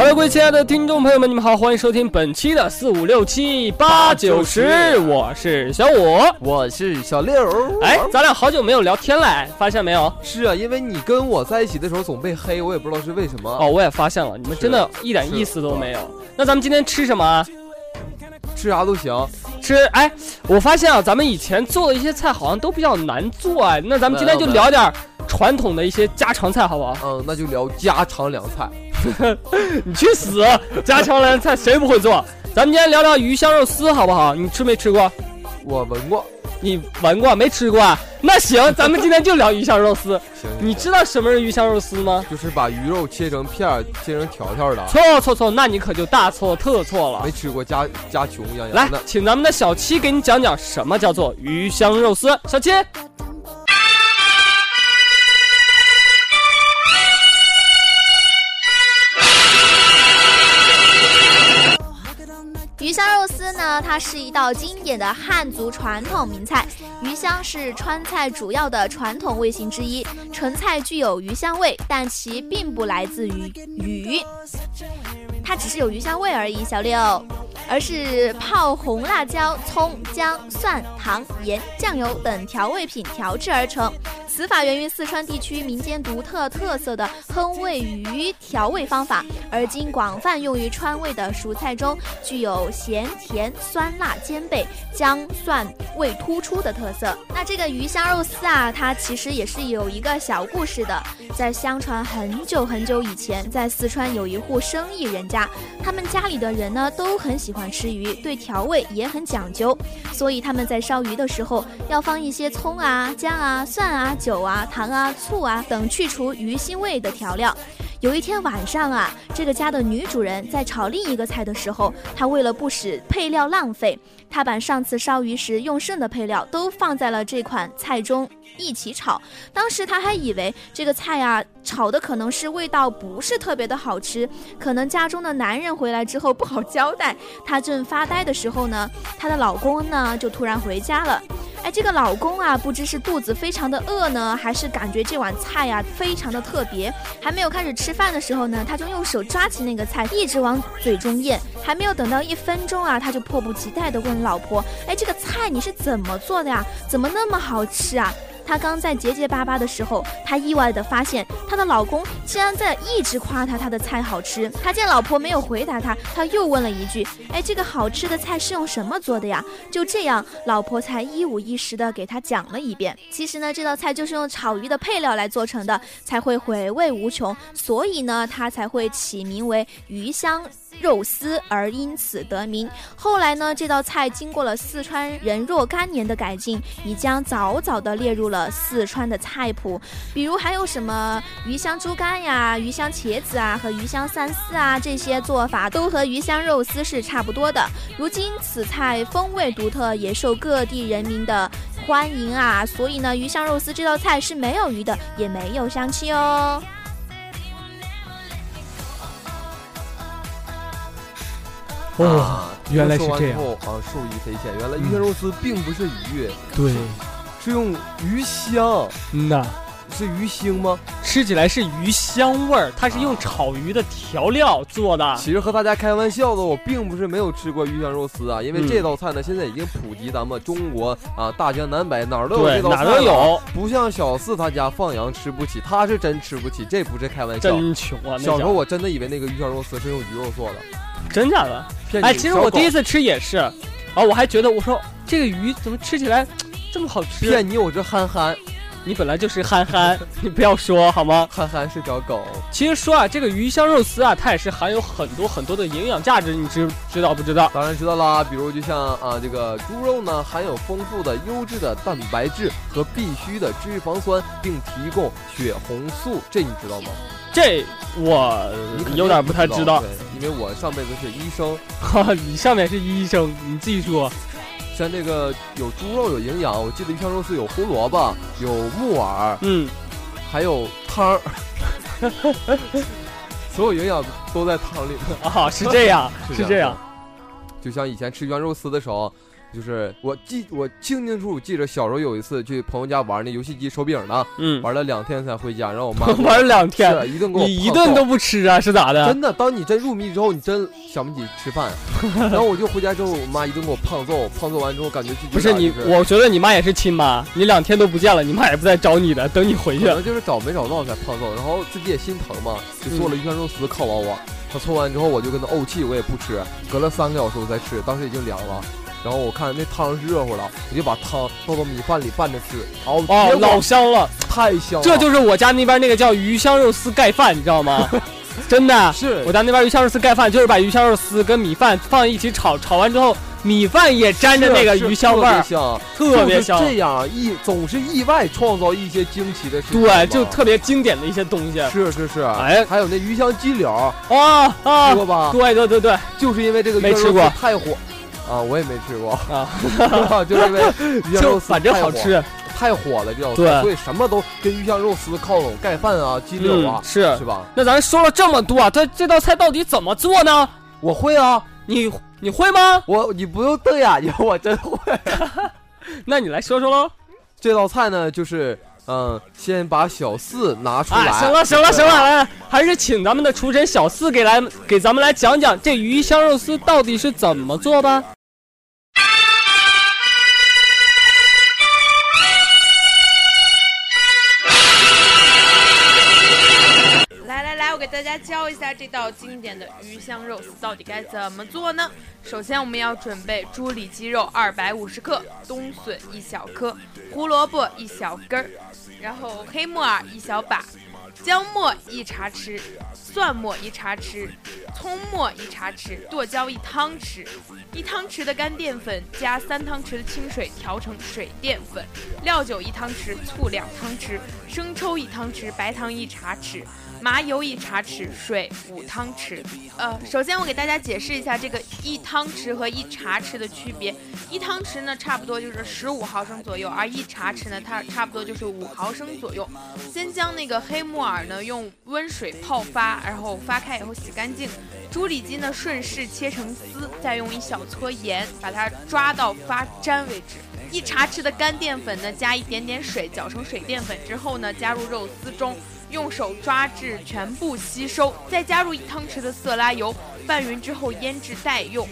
Hello，各位亲爱的听众朋友们，你们好，欢迎收听本期的四五六七八九十，我是小五，我是小六。哎，咱俩好久没有聊天了，发现没有？是啊，因为你跟我在一起的时候总被黑，我也不知道是为什么。哦，我也发现了，你们真的一点意思都没有。那咱们今天吃什么？吃啥都行。吃，哎，我发现啊，咱们以前做的一些菜好像都比较难做哎。那咱们今天就聊点传统的一些家常菜，好不好？嗯，那就聊家常凉菜。你去死！家常凉菜谁不会做？咱们今天聊聊鱼香肉丝，好不好？你吃没吃过？我闻过。你闻过没吃过？那行，咱们今天就聊鱼香肉丝。行。你知道什么是鱼香肉丝吗？就是把鱼肉切成片儿，切成条条的。错错错，那你可就大错特错了。没吃过，家家穷养养。来，请咱们的小七给你讲讲什么叫做鱼香肉丝。小七。鱼香肉丝丝呢，它是一道经典的汉族传统名菜。鱼香是川菜主要的传统味型之一，成菜具有鱼香味，但其并不来自于鱼，它只是有鱼香味而已。小六，而是泡红辣椒、葱、姜、蒜、糖、盐、酱油等调味品调制而成。此法源于四川地区民间独特特色的烹味鱼调味方法，而今广泛用于川味的蔬菜中，具有咸甜甜酸辣兼备、姜蒜味突出的特色。那这个鱼香肉丝啊，它其实也是有一个小故事的。在相传很久很久以前，在四川有一户生意人家，他们家里的人呢都很喜欢吃鱼，对调味也很讲究，所以他们在烧鱼的时候要放一些葱啊、姜啊、蒜啊。酒啊、糖啊、醋啊等去除鱼腥味的调料。有一天晚上啊，这个家的女主人在炒另一个菜的时候，她为了不使配料浪费，她把上次烧鱼时用剩的配料都放在了这款菜中一起炒。当时她还以为这个菜啊炒的可能是味道不是特别的好吃，可能家中的男人回来之后不好交代。她正发呆的时候呢，她的老公呢就突然回家了。哎，这个老公啊，不知是肚子非常的饿呢，还是感觉这碗菜呀非常的特别。还没有开始吃饭的时候呢，他就用手抓起那个菜，一直往嘴中咽。还没有等到一分钟啊，他就迫不及待地问老婆：“哎，这个菜你是怎么做的呀？怎么那么好吃啊？”她刚在结结巴巴的时候，她意外的发现她的老公竟然在一直夸她她的菜好吃。她见老婆没有回答她，她又问了一句：“哎，这个好吃的菜是用什么做的呀？”就这样，老婆才一五一十的给她讲了一遍。其实呢，这道菜就是用炒鱼的配料来做成的，才会回味无穷。所以呢，它才会起名为鱼香。肉丝而因此得名。后来呢，这道菜经过了四川人若干年的改进，已将早早的列入了四川的菜谱。比如还有什么鱼香猪肝呀、鱼香茄子啊和鱼香三丝啊，这些做法都和鱼香肉丝是差不多的。如今此菜风味独特，也受各地人民的欢迎啊。所以呢，鱼香肉丝这道菜是没有鱼的，也没有香气哦。哇，原来是这样！啊，受益匪浅。原来鱼香肉丝并不是鱼，对，是用鱼香。嗯呐，是鱼腥吗？吃起来是鱼香味儿，它是用炒鱼的调料做的。其实和大家开玩笑的，我并不是没有吃过鱼香肉丝啊，因为这道菜呢，现在已经普及咱们中国啊，大江南北哪儿都有这道菜。哪都有。不像小四他家放羊吃不起，他是真吃不起，这不是开玩笑。真穷啊！小时候我真的以为那个鱼香肉丝是用鱼肉做的。真假的？哎，其实我第一次吃也是，啊，我还觉得我说这个鱼怎么吃起来这么好吃？骗你，我这憨憨，你本来就是憨憨，你不要说好吗？憨憨是条狗。其实说啊，这个鱼香肉丝啊，它也是含有很多很多的营养价值，你知知道不知道？当然知道啦，比如就像啊，这个猪肉呢，含有丰富的优质的蛋白质和必需的脂肪酸，并提供血红素，这你知道吗？这我有点不太知道，因为我上辈子是医生。哈，你上面是医生，你自己说。像这个有猪肉有营养，我记得鱼香肉丝有胡萝卜，有木耳，嗯，还有汤儿，所有营养都在汤里啊，是这样，是这样。就像以前吃鱼香肉丝的时候，就是我记我清清楚楚记着小时候有一次去朋友家玩那游戏机手柄呢，嗯，玩了两天才回家，然后我妈 玩了两天，是一顿给我你一顿都不吃啊？是咋的？真的，当你真入迷之后，你真想不起吃饭。然后我就回家之后，我妈一顿给我胖揍，胖揍完之后感觉自己不是你，我觉得你妈也是亲妈，你两天都不见了，你妈也不在找你的，等你回去可。能就是找没找到才胖揍，然后自己也心疼嘛，就做了鱼香肉丝犒劳我。他搓完之后，我就跟他怄气，我也不吃，隔了三个小时我才吃，当时已经凉了。然后我看那汤热乎了，我就把汤倒到米饭里拌着吃，哦老香了，太香了，这就是我家那边那个叫鱼香肉丝盖饭，你知道吗？真的，是我家那边鱼香肉丝盖饭就是把鱼香肉丝跟米饭放一起炒，炒完之后米饭也沾着那个鱼香味儿，香，特别香就是。这样意总是意外创造一些惊奇的事情。对，就特别经典的一些东西。是是是，哎还有那鱼香鸡柳，啊啊吃！过吧？对对对对就是因为这个没鱼香肉丝吃过太火啊，我也没吃过，啊，就是因为鱼香就肉丝反正好吃。太火了这道对菜，所以什么都跟鱼香肉丝靠拢，盖饭啊、鸡柳啊嗯，，是是。吧？那咱说了这么多啊，这这道菜到底怎么做呢？我会啊，你你会吗？我你不用瞪眼睛，我真会。那你来说说喽。这道菜呢，就是嗯，先把小四拿出来。啊，行了行了行了，来，还是请咱们的厨神小四给来给咱们来讲讲这鱼香肉丝到底是怎么做的。大家教一下这道经典的鱼香肉丝到底该怎么做呢？首先我们要准备猪里脊肉二百五十克，冬笋一小颗，胡萝卜一小根儿，然后黑木耳一小把，姜末一茶匙，蒜末一茶匙，葱末一茶匙，剁椒一汤匙，一汤匙的干淀粉加三汤匙的清水调成水淀粉，料酒一汤匙，醋两汤匙，生抽一汤匙，白糖一茶匙。麻油一茶匙，水五汤匙。呃，首先我给大家解释一下这个一汤匙和一茶匙的区别。一汤匙呢，差不多就是十五毫升左右，而一茶匙呢，它差不多就是五毫升左右。先将那个黑木耳呢用温水泡发，然后发开以后洗干净。猪里脊呢顺势切成丝，再用一小撮盐把它抓到发粘为止。一茶匙的干淀粉呢，加一点点水，搅成水淀粉之后呢，加入肉丝中。用手抓至全部吸收，再加入一汤匙的色拉油，拌匀之后腌制待用。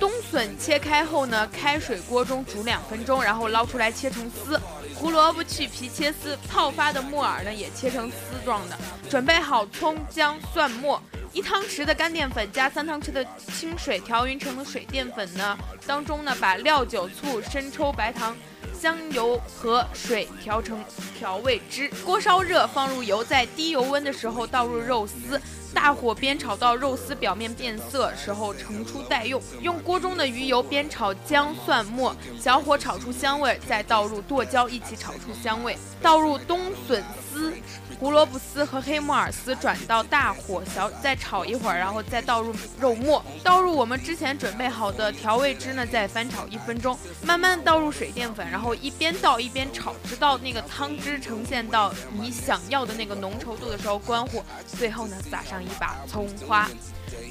冬笋切开后呢，开水锅中煮两分钟，然后捞出来切成丝。胡萝卜去皮切丝，泡发的木耳呢也切成丝状的。准备好葱姜蒜末，一汤匙的干淀粉加三汤匙的清水调匀成的水淀粉呢，当中呢把料酒、醋、生抽、白糖。香油和水调成调味汁，锅烧热，放入油，在低油温的时候倒入肉丝，大火煸炒到肉丝表面变色时候盛出待用。用锅中的鱼油煸炒姜蒜末，小火炒出香味，再倒入剁椒一起炒出香味，倒入冬笋丝。胡萝卜丝和黑木耳丝转到大火小再炒一会儿，然后再倒入肉末，倒入我们之前准备好的调味汁呢，再翻炒一分钟，慢慢倒入水淀粉，然后一边倒一边炒，直到那个汤汁呈现到你想要的那个浓稠度的时候关火，最后呢撒上一把葱花。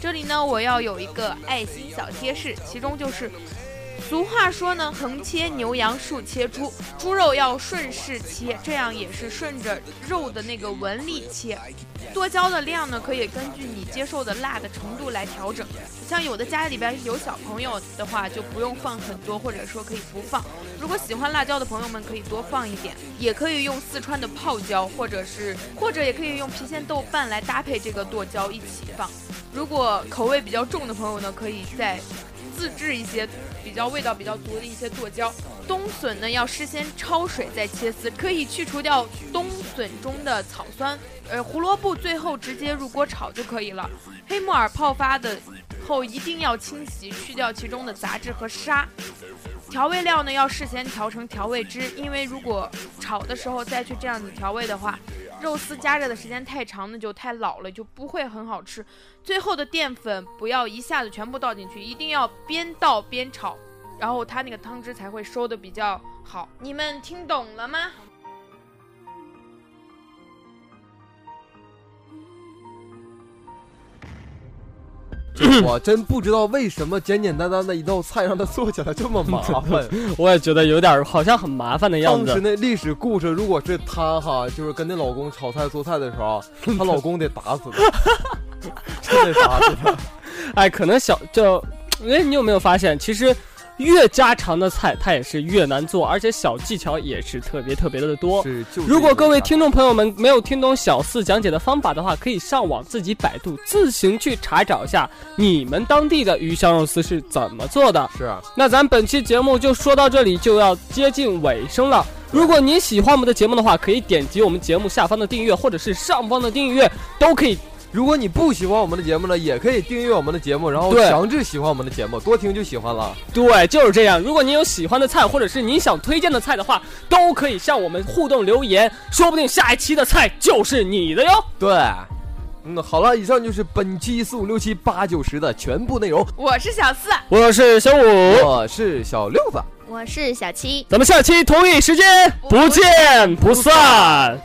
这里呢我要有一个爱心小贴士，其中就是。俗话说呢，横切牛羊，竖切猪，猪肉要顺势切，这样也是顺着肉的那个纹理切。剁椒的量呢，可以根据你接受的辣的程度来调整。像有的家里边有小朋友的话，就不用放很多，或者说可以不放。如果喜欢辣椒的朋友们，可以多放一点，也可以用四川的泡椒，或者是或者也可以用郫县豆瓣来搭配这个剁椒一起放。如果口味比较重的朋友呢，可以再自制一些比较味道比较足的一些剁椒。冬笋呢要事先焯水再切丝，可以去除掉冬笋中的草酸。呃，胡萝卜最后直接入锅炒就可以了。黑木耳泡发的后一定要清洗，去掉其中的杂质和沙。调味料呢要事先调成调味汁，因为如果炒的时候再去这样子调味的话，肉丝加热的时间太长，那就太老了，就不会很好吃。最后的淀粉不要一下子全部倒进去，一定要边倒边炒，然后它那个汤汁才会收的比较好。你们听懂了吗？我真不知道为什么简简单单的一道菜让它做起来这么麻烦。我也觉得有点好像很麻烦的样子。当时那历史故事，如果是她哈，就是跟那老公炒菜做菜的时候，她老公得打死她，真得打死她。哎，可能小就，哎，你有没有发现，其实。越家常的菜，它也是越难做，而且小技巧也是特别特别的多。是，如果各位听众朋友们没有听懂小四讲解的方法的话，可以上网自己百度，自行去查找一下你们当地的鱼香肉丝是怎么做的。是啊，那咱本期节目就说到这里，就要接近尾声了。如果您喜欢我们的节目的话，可以点击我们节目下方的订阅，或者是上方的订阅，都可以。如果你不喜欢我们的节目呢，也可以订阅我们的节目，然后强制喜欢我们的节目，多听就喜欢了。对，就是这样。如果您有喜欢的菜，或者是您想推荐的菜的话，都可以向我们互动留言，说不定下一期的菜就是你的哟。对，嗯，好了，以上就是本期四五六七八九十的全部内容。我是小四，我是小五，我是小六子，我是小七。咱们下期同一时间不见不散。